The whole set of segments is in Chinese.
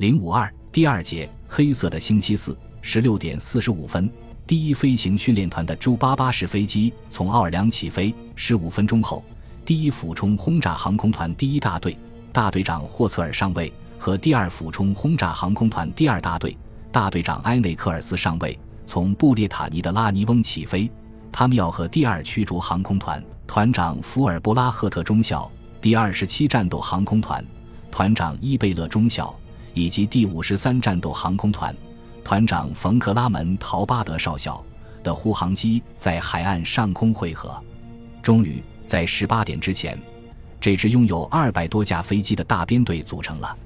零五二第二节黑色的星期四十六点四十五分，第一飞行训练团的朱八八式飞机从奥尔良起飞。十五分钟后，第一俯冲轰炸航空团第一大队大队长霍策尔上尉和第二俯冲轰炸航空团第二大队大队长埃内克尔斯上尉从布列塔尼的拉尼翁起飞。他们要和第二驱逐航空团团长福尔布拉赫特中校、第二十七战斗航空团团长伊贝勒中校以及第五十三战斗航空团团长冯克拉门陶巴德少校的护航机在海岸上空汇合。终于，在十八点之前，这支拥有二百多架飞机的大编队组成了。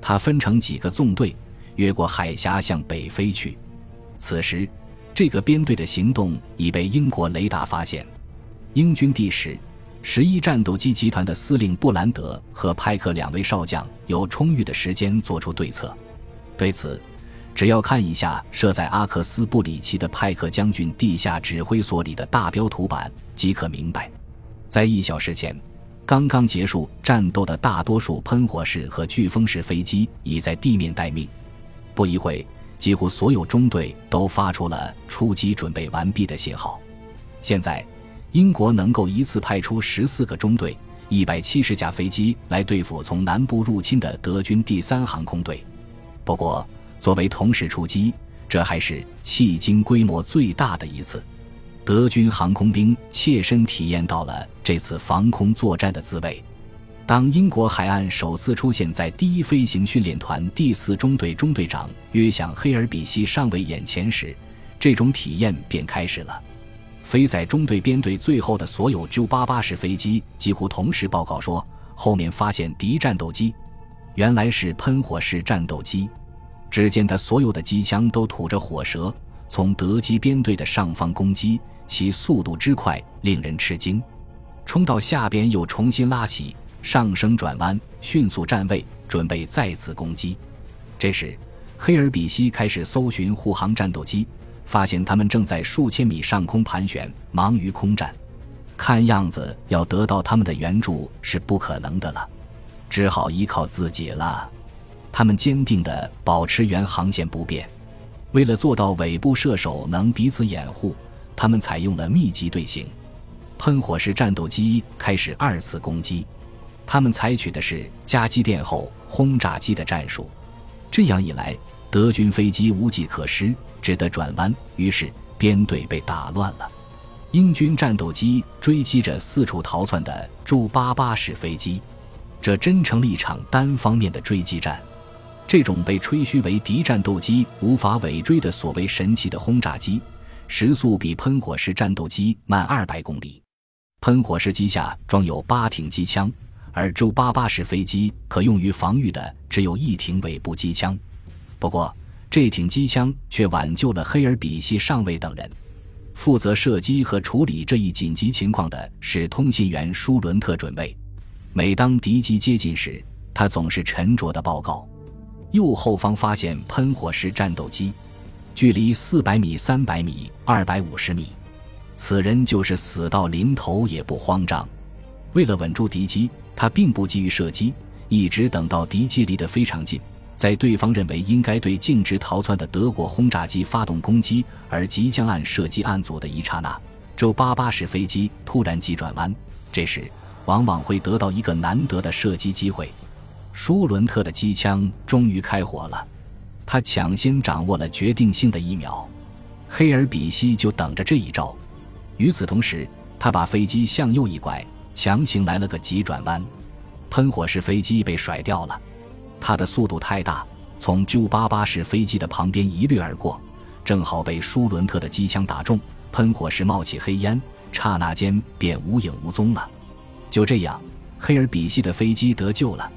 它分成几个纵队，越过海峡向北飞去。此时。这个编队的行动已被英国雷达发现。英军第十、十一战斗机集团的司令布兰德和派克两位少将有充裕的时间做出对策。对此，只要看一下设在阿克斯布里奇的派克将军地下指挥所里的大标图板即可明白。在一小时前，刚刚结束战斗的大多数喷火式和飓风式飞机已在地面待命。不一会。几乎所有中队都发出了出击准备完毕的信号。现在，英国能够一次派出十四个中队、一百七十架飞机来对付从南部入侵的德军第三航空队。不过，作为同时出击，这还是迄今规模最大的一次。德军航空兵切身体验到了这次防空作战的滋味。当英国海岸首次出现在第一飞行训练团第四中队中队长约想·黑尔比希上尉眼前时，这种体验便开始了。飞在中队编队最后的所有 J-88 式飞机几乎同时报告说，后面发现敌战斗机，原来是喷火式战斗机。只见他所有的机枪都吐着火舌，从德机编队的上方攻击，其速度之快令人吃惊。冲到下边又重新拉起。上升转弯，迅速站位，准备再次攻击。这时，黑尔比希开始搜寻护航战斗机，发现他们正在数千米上空盘旋，忙于空战。看样子要得到他们的援助是不可能的了，只好依靠自己了。他们坚定地保持原航线不变。为了做到尾部射手能彼此掩护，他们采用了密集队形。喷火式战斗机开始二次攻击。他们采取的是加机电后轰炸机的战术，这样一来，德军飞机无计可施，只得转弯。于是编队被打乱了。英军战斗机追击着四处逃窜的朱八八式飞机，这真成了一场单方面的追击战。这种被吹嘘为敌战斗机无法尾追的所谓神奇的轰炸机，时速比喷火式战斗机慢二百公里。喷火式机下装有八挺机枪。而 J-88 式飞机可用于防御的只有一挺尾部机枪，不过这挺机枪却挽救了黑尔比希上尉等人。负责射击和处理这一紧急情况的是通信员舒伦特准尉。每当敌机接近时，他总是沉着地报告：“右后方发现喷火式战斗机，距离四百米、三百米、二百五十米。”此人就是死到临头也不慌张。为了稳住敌机。他并不急于射击，一直等到敌机离得非常近，在对方认为应该对径直逃窜的德国轰炸机发动攻击而即将按射击按组的一刹那，周八八式飞机突然急转弯，这时往往会得到一个难得的射击机会。舒伦特的机枪终于开火了，他抢先掌握了决定性的一秒，黑尔比希就等着这一招。与此同时，他把飞机向右一拐。强行来了个急转弯，喷火式飞机被甩掉了。它的速度太大，从 J-88 式飞机的旁边一掠而过，正好被舒伦特的机枪打中。喷火时冒起黑烟，刹那间便无影无踪了。就这样，黑尔比希的飞机得救了。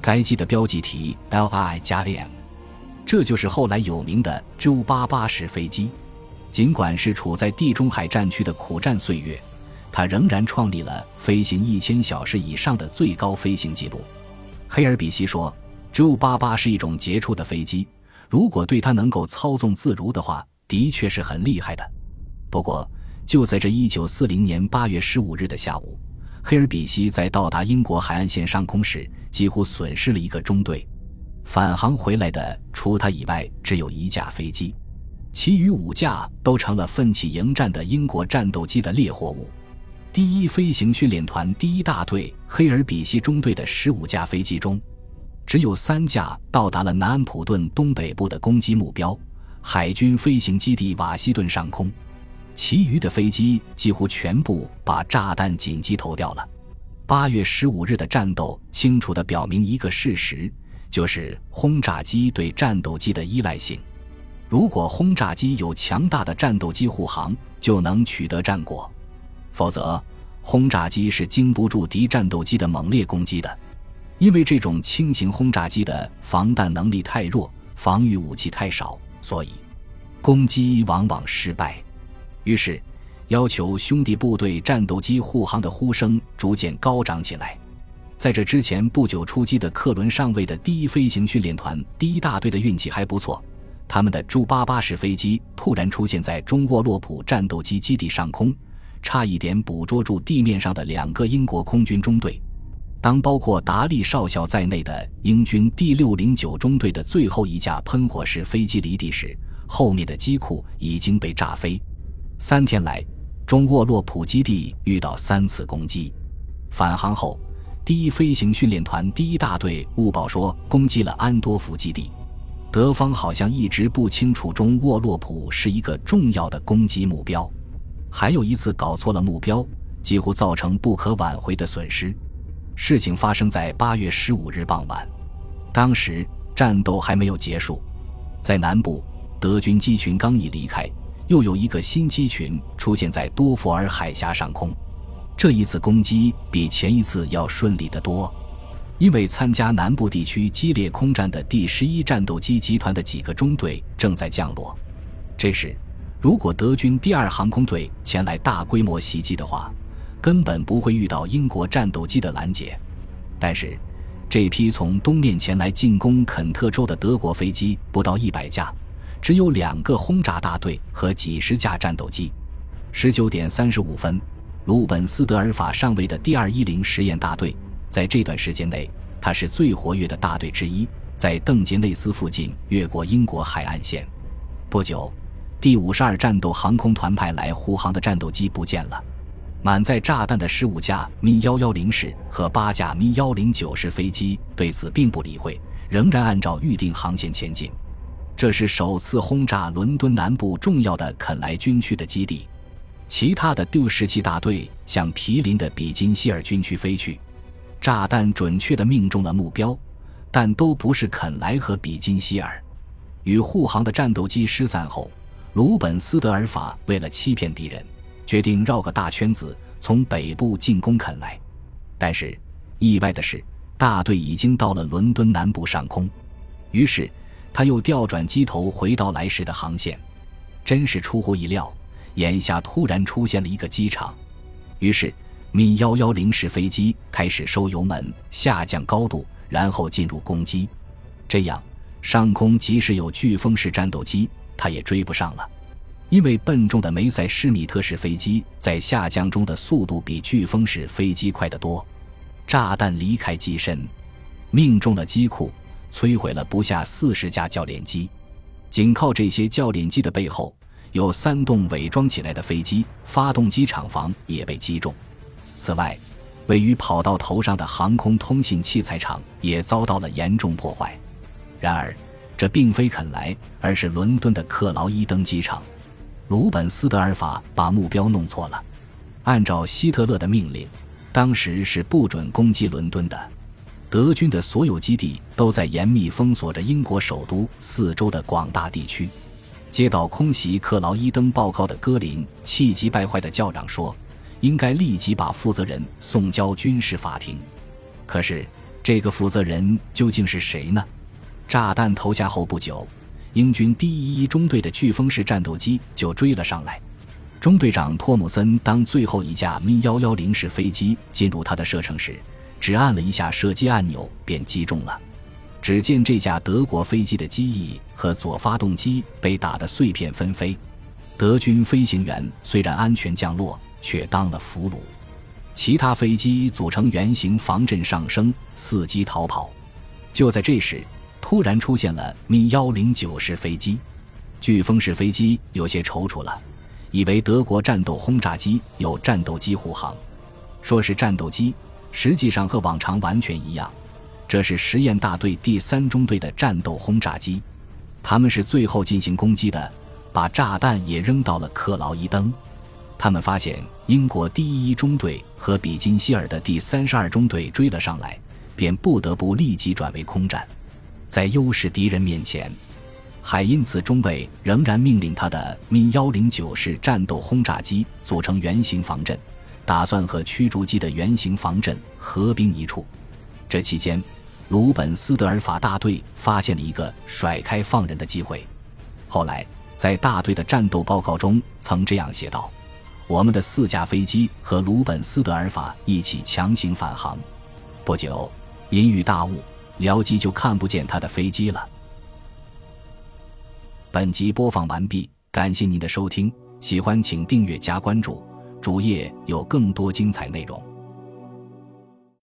该机的标记体 Li 加 M，这就是后来有名的 J-88 式飞机。尽管是处在地中海战区的苦战岁月。它仍然创立了飞行一千小时以上的最高飞行记录。黑尔比希说：“J-88 是一种杰出的飞机，如果对它能够操纵自如的话，的确是很厉害的。”不过，就在这一九四零年八月十五日的下午，黑尔比希在到达英国海岸线上空时，几乎损失了一个中队。返航回来的除他以外只有一架飞机，其余五架都成了奋起迎战的英国战斗机的猎获物。第一飞行训练团第一大队黑尔比西中队的十五架飞机中，只有三架到达了南安普顿东北部的攻击目标——海军飞行基地瓦西顿上空，其余的飞机几乎全部把炸弹紧急投掉了。八月十五日的战斗清楚地表明一个事实，就是轰炸机对战斗机的依赖性。如果轰炸机有强大的战斗机护航，就能取得战果。否则，轰炸机是经不住敌战斗机的猛烈攻击的，因为这种轻型轰炸机的防弹能力太弱，防御武器太少，所以攻击往往失败。于是，要求兄弟部队战斗机护航的呼声逐渐高涨起来。在这之前不久出击的克伦上尉的第一飞行训练团第一大队的运气还不错，他们的朱八八式飞机突然出现在中沃洛普战斗机基地上空。差一点捕捉住地面上的两个英国空军中队。当包括达利少校在内的英军第六零九中队的最后一架喷火式飞机离地时，后面的机库已经被炸飞。三天来，中沃洛普基地遇到三次攻击。返航后，第一飞行训练团第一大队误报说攻击了安多夫基地。德方好像一直不清楚中沃洛普是一个重要的攻击目标。还有一次搞错了目标，几乎造成不可挽回的损失。事情发生在八月十五日傍晚，当时战斗还没有结束，在南部，德军机群刚一离开，又有一个新机群出现在多佛尔海峡上空。这一次攻击比前一次要顺利得多，因为参加南部地区激烈空战的第十一战斗机集团的几个中队正在降落。这时。如果德军第二航空队前来大规模袭击的话，根本不会遇到英国战斗机的拦截。但是，这批从东面前来进攻肯特州的德国飞机不到一百架，只有两个轰炸大队和几十架战斗机。十九点三十五分，鲁本斯德尔法上尉的第二一零实验大队，在这段时间内，他是最活跃的大队之一，在邓杰内斯附近越过英国海岸线。不久。第五十二战斗航空团派来护航的战斗机不见了，满载炸弹的十五架米幺幺零式和八架米幺零九式飞机对此并不理会，仍然按照预定航线前进。这是首次轰炸伦敦南部重要的肯莱军区的基地。其他的第十七大队向毗邻的比金希尔军区飞去，炸弹准确地命中了目标，但都不是肯莱和比金希尔。与护航的战斗机失散后。鲁本斯德尔法为了欺骗敌人，决定绕个大圈子从北部进攻肯莱。但是，意外的是，大队已经到了伦敦南部上空。于是，他又调转机头回到来时的航线。真是出乎意料，眼下突然出现了一个机场。于是，米幺幺零式飞机开始收油门、下降高度，然后进入攻击。这样，上空即使有飓风式战斗机。他也追不上了，因为笨重的梅塞施米特式飞机在下降中的速度比飓风式飞机快得多。炸弹离开机身，命中了机库，摧毁了不下四十架教练机。仅靠这些教练机的背后，有三栋伪装起来的飞机发动机厂房也被击中。此外，位于跑道头上的航空通信器材厂也遭到了严重破坏。然而。这并非肯莱，而是伦敦的克劳伊登机场。鲁本斯德尔法把目标弄错了。按照希特勒的命令，当时是不准攻击伦敦的。德军的所有基地都在严密封锁着英国首都四周的广大地区。接到空袭克劳伊登报告的戈林气急败坏的叫嚷说：“应该立即把负责人送交军事法庭。”可是，这个负责人究竟是谁呢？炸弹投下后不久，英军第一一中队的飓风式战斗机就追了上来。中队长托姆森当最后一架咪幺幺零式飞机进入他的射程时，只按了一下射击按钮便击中了。只见这架德国飞机的机翼和左发动机被打得碎片纷飞。德军飞行员虽然安全降落，却当了俘虏。其他飞机组成圆形防阵上升，伺机逃跑。就在这时。突然出现了米幺零九式飞机。飓风式飞机有些踌躇了，以为德国战斗轰炸机有战斗机护航，说是战斗机，实际上和往常完全一样。这是实验大队第三中队的战斗轰炸机，他们是最后进行攻击的，把炸弹也扔到了克劳伊登。他们发现英国第一中队和比金希尔的第三十二中队追了上来，便不得不立即转为空战。在优势敌人面前，海因茨中尉仍然命令他的咪幺零九式战斗轰炸机组成圆形防阵，打算和驱逐机的圆形防阵合兵一处。这期间，鲁本斯德尔法大队发现了一个甩开放人的机会。后来，在大队的战斗报告中曾这样写道。我们的四架飞机和鲁本斯德尔法一起强行返航，不久，阴雨大雾，僚机就看不见他的飞机了。本集播放完毕，感谢您的收听，喜欢请订阅加关注，主页有更多精彩内容。